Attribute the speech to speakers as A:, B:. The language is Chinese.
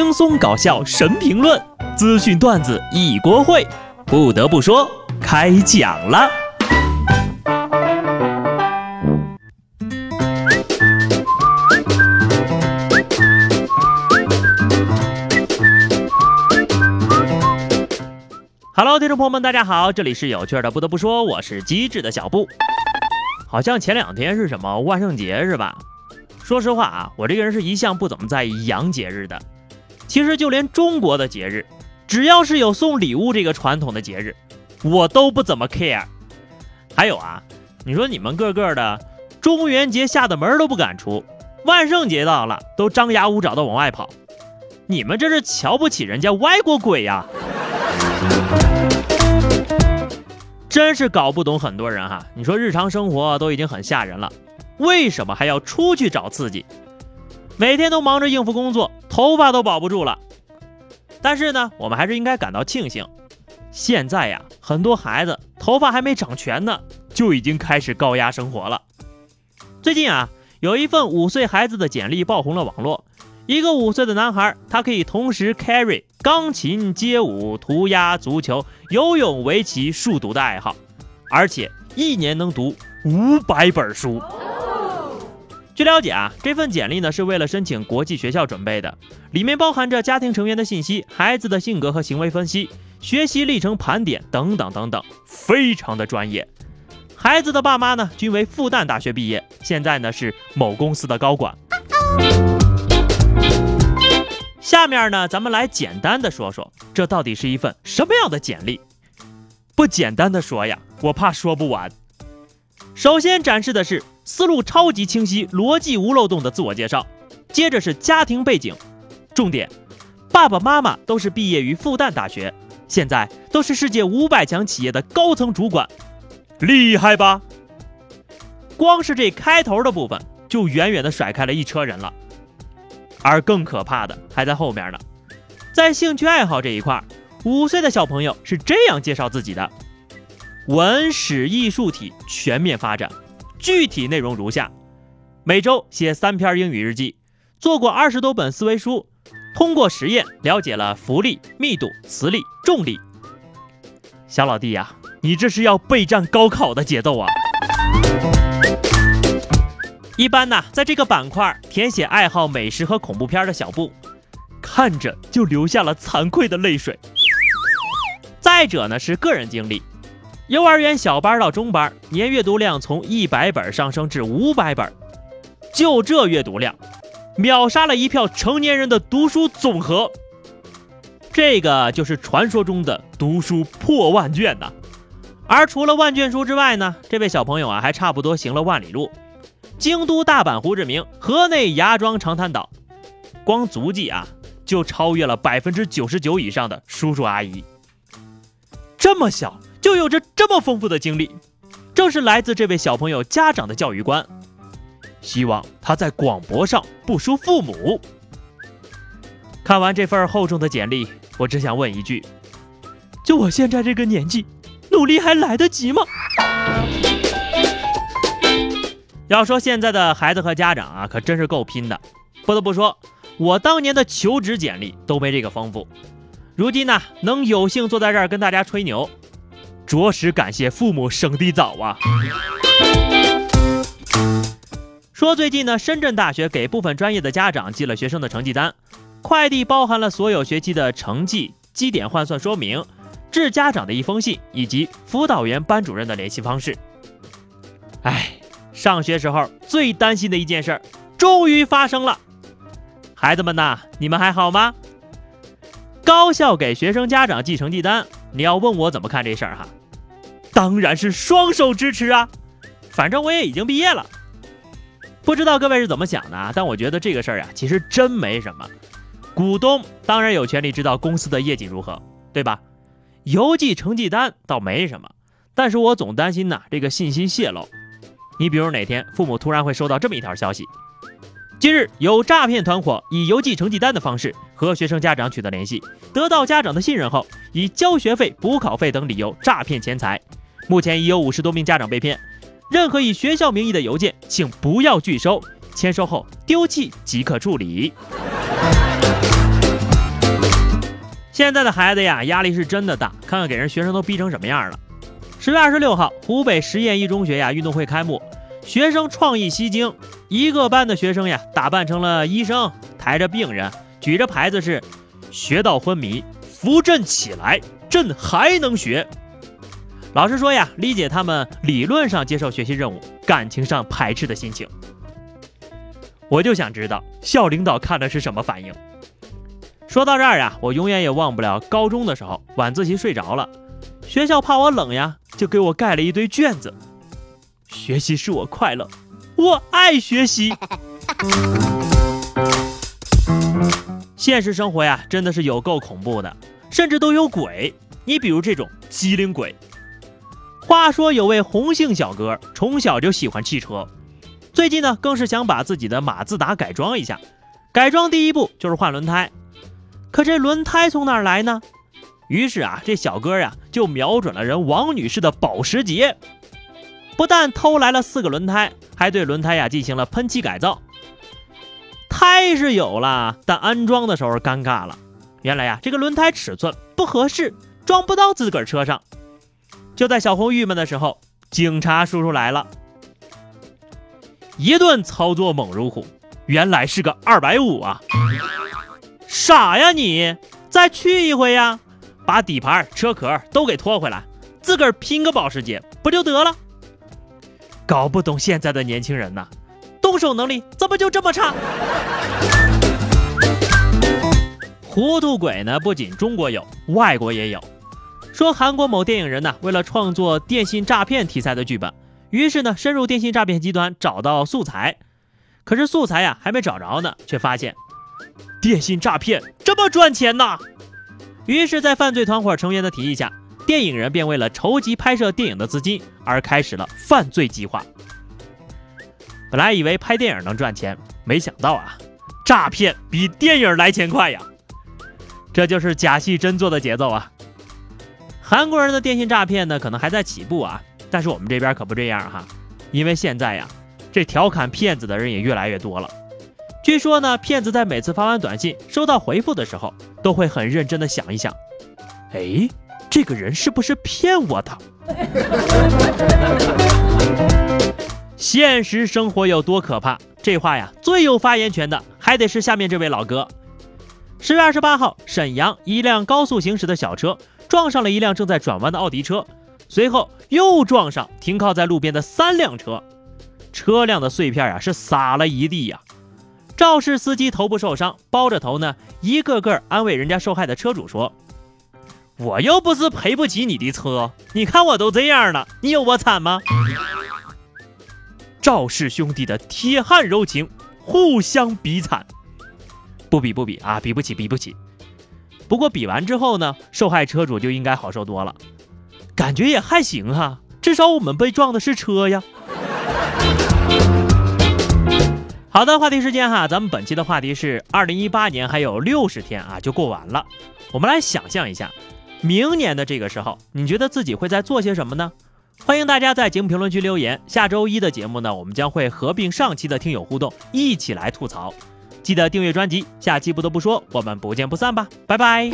A: 轻松搞笑神评论，资讯段子一锅烩。不得不说，开讲了。Hello，听众朋友们，大家好，这里是有趣的。不得不说，我是机智的小布。好像前两天是什么万圣节是吧？说实话啊，我这个人是一向不怎么在意洋节日的。其实就连中国的节日，只要是有送礼物这个传统的节日，我都不怎么 care。还有啊，你说你们个个的中元节吓得门都不敢出，万圣节到了都张牙舞爪的往外跑，你们这是瞧不起人家外国鬼呀？真是搞不懂很多人哈。你说日常生活都已经很吓人了，为什么还要出去找刺激？每天都忙着应付工作，头发都保不住了。但是呢，我们还是应该感到庆幸。现在呀，很多孩子头发还没长全呢，就已经开始高压生活了。最近啊，有一份五岁孩子的简历爆红了网络。一个五岁的男孩，他可以同时 carry 钢琴、街舞、涂鸦、足球、游泳、围棋、数独的爱好，而且一年能读五百本书。据了解啊，这份简历呢是为了申请国际学校准备的，里面包含着家庭成员的信息、孩子的性格和行为分析、学习历程盘点等等等等，非常的专业。孩子的爸妈呢均为复旦大学毕业，现在呢是某公司的高管。下面呢，咱们来简单的说说，这到底是一份什么样的简历？不简单的说呀，我怕说不完。首先展示的是。思路超级清晰、逻辑无漏洞的自我介绍，接着是家庭背景，重点，爸爸妈妈都是毕业于复旦大学，现在都是世界五百强企业的高层主管，厉害吧？光是这开头的部分就远远的甩开了一车人了，而更可怕的还在后面呢，在兴趣爱好这一块，五岁的小朋友是这样介绍自己的：文史艺术体全面发展。具体内容如下：每周写三篇英语日记，做过二十多本思维书，通过实验了解了浮力、密度、磁力、重力。小老弟呀，你这是要备战高考的节奏啊！一般呢，在这个板块填写爱好美食和恐怖片的小布，看着就流下了惭愧的泪水。再者呢，是个人经历。幼儿园小班到中班，年阅读量从一百本上升至五百本，就这阅读量，秒杀了一票成年人的读书总和。这个就是传说中的读书破万卷呐。而除了万卷书之外呢，这位小朋友啊，还差不多行了万里路。京都、大阪、胡志明、河内、芽庄、长滩岛，光足迹啊，就超越了百分之九十九以上的叔叔阿姨。这么小。就有着这么丰富的经历，正是来自这位小朋友家长的教育观。希望他在广博上不输父母。看完这份厚重的简历，我只想问一句：就我现在这个年纪，努力还来得及吗？要说现在的孩子和家长啊，可真是够拼的。不得不说，我当年的求职简历都没这个丰富。如今呢，能有幸坐在这儿跟大家吹牛。着实感谢父母生的早啊！说最近呢，深圳大学给部分专业的家长寄了学生的成绩单，快递包含了所有学期的成绩、基点换算说明、致家长的一封信以及辅导员、班主任的联系方式。哎，上学时候最担心的一件事儿，终于发生了！孩子们呐，你们还好吗？高校给学生家长寄成绩单，你要问我怎么看这事儿哈？当然是双手支持啊！反正我也已经毕业了，不知道各位是怎么想的啊？但我觉得这个事儿啊，其实真没什么。股东当然有权利知道公司的业绩如何，对吧？邮寄成绩单倒没什么，但是我总担心呢这个信息泄露。你比如哪天父母突然会收到这么一条消息：近日有诈骗团伙以邮寄成绩单的方式和学生家长取得联系，得到家长的信任后，以交学费、补考费等理由诈骗钱财。目前已有五十多名家长被骗，任何以学校名义的邮件，请不要拒收，签收后丢弃即可处理。现在的孩子呀，压力是真的大，看看给人学生都逼成什么样了。十月二十六号，湖北实验一中学呀运动会开幕，学生创意吸睛，一个班的学生呀打扮成了医生，抬着病人，举着牌子是“学到昏迷，扶朕起来，朕还能学”。老师说呀，理解他们理论上接受学习任务，感情上排斥的心情。我就想知道校领导看的是什么反应。说到这儿呀，我永远也忘不了高中的时候，晚自习睡着了，学校怕我冷呀，就给我盖了一堆卷子。学习使我快乐，我爱学习。现实生活呀，真的是有够恐怖的，甚至都有鬼。你比如这种机灵鬼。话说有位洪姓小哥，从小就喜欢汽车，最近呢，更是想把自己的马自达改装一下。改装第一步就是换轮胎。可这轮胎从哪儿来呢？于是啊，这小哥呀就瞄准了人王女士的保时捷，不但偷来了四个轮胎，还对轮胎呀进行了喷漆改造。胎是有了，但安装的时候尴尬了。原来呀，这个轮胎尺寸不合适，装不到自个儿车上。就在小红郁闷的时候，警察叔叔来了，一顿操作猛如虎，原来是个二百五啊！傻呀你！再去一回呀，把底盘、车壳都给拖回来，自个儿拼个保时捷不就得了？搞不懂现在的年轻人呐，动手能力怎么就这么差？糊涂鬼呢，不仅中国有，外国也有。说韩国某电影人呢，为了创作电信诈骗题材的剧本，于是呢，深入电信诈骗集团找到素材，可是素材呀还没找着呢，却发现。电信诈骗这么赚钱呐！于是，在犯罪团伙成员的提议下，电影人便为了筹集拍摄电影的资金而开始了犯罪计划。本来以为拍电影能赚钱，没想到啊，诈骗比电影来钱快呀！这就是假戏真做的节奏啊！韩国人的电信诈骗呢，可能还在起步啊，但是我们这边可不这样哈，因为现在呀，这调侃骗子的人也越来越多了。据说呢，骗子在每次发完短信收到回复的时候，都会很认真的想一想，哎，这个人是不是骗我的？现实生活有多可怕？这话呀，最有发言权的还得是下面这位老哥。十月二十八号，沈阳一辆高速行驶的小车撞上了一辆正在转弯的奥迪车，随后又撞上停靠在路边的三辆车，车辆的碎片啊是撒了一地呀。肇事司机头部受伤，包着头呢，一个个安慰人家受害的车主说：“我又不是赔不起你的车，你看我都这样了，你有我惨吗？”肇事兄弟的铁汉柔情，互相比惨，不比不比啊，比不起比不起。不过比完之后呢，受害车主就应该好受多了，感觉也还行哈，至少我们被撞的是车呀。好的，话题时间哈，咱们本期的话题是二零一八年还有六十天啊就过完了，我们来想象一下，明年的这个时候，你觉得自己会在做些什么呢？欢迎大家在节目评论区留言。下周一的节目呢，我们将会合并上期的听友互动，一起来吐槽。记得订阅专辑，下期不得不说，我们不见不散吧，拜拜。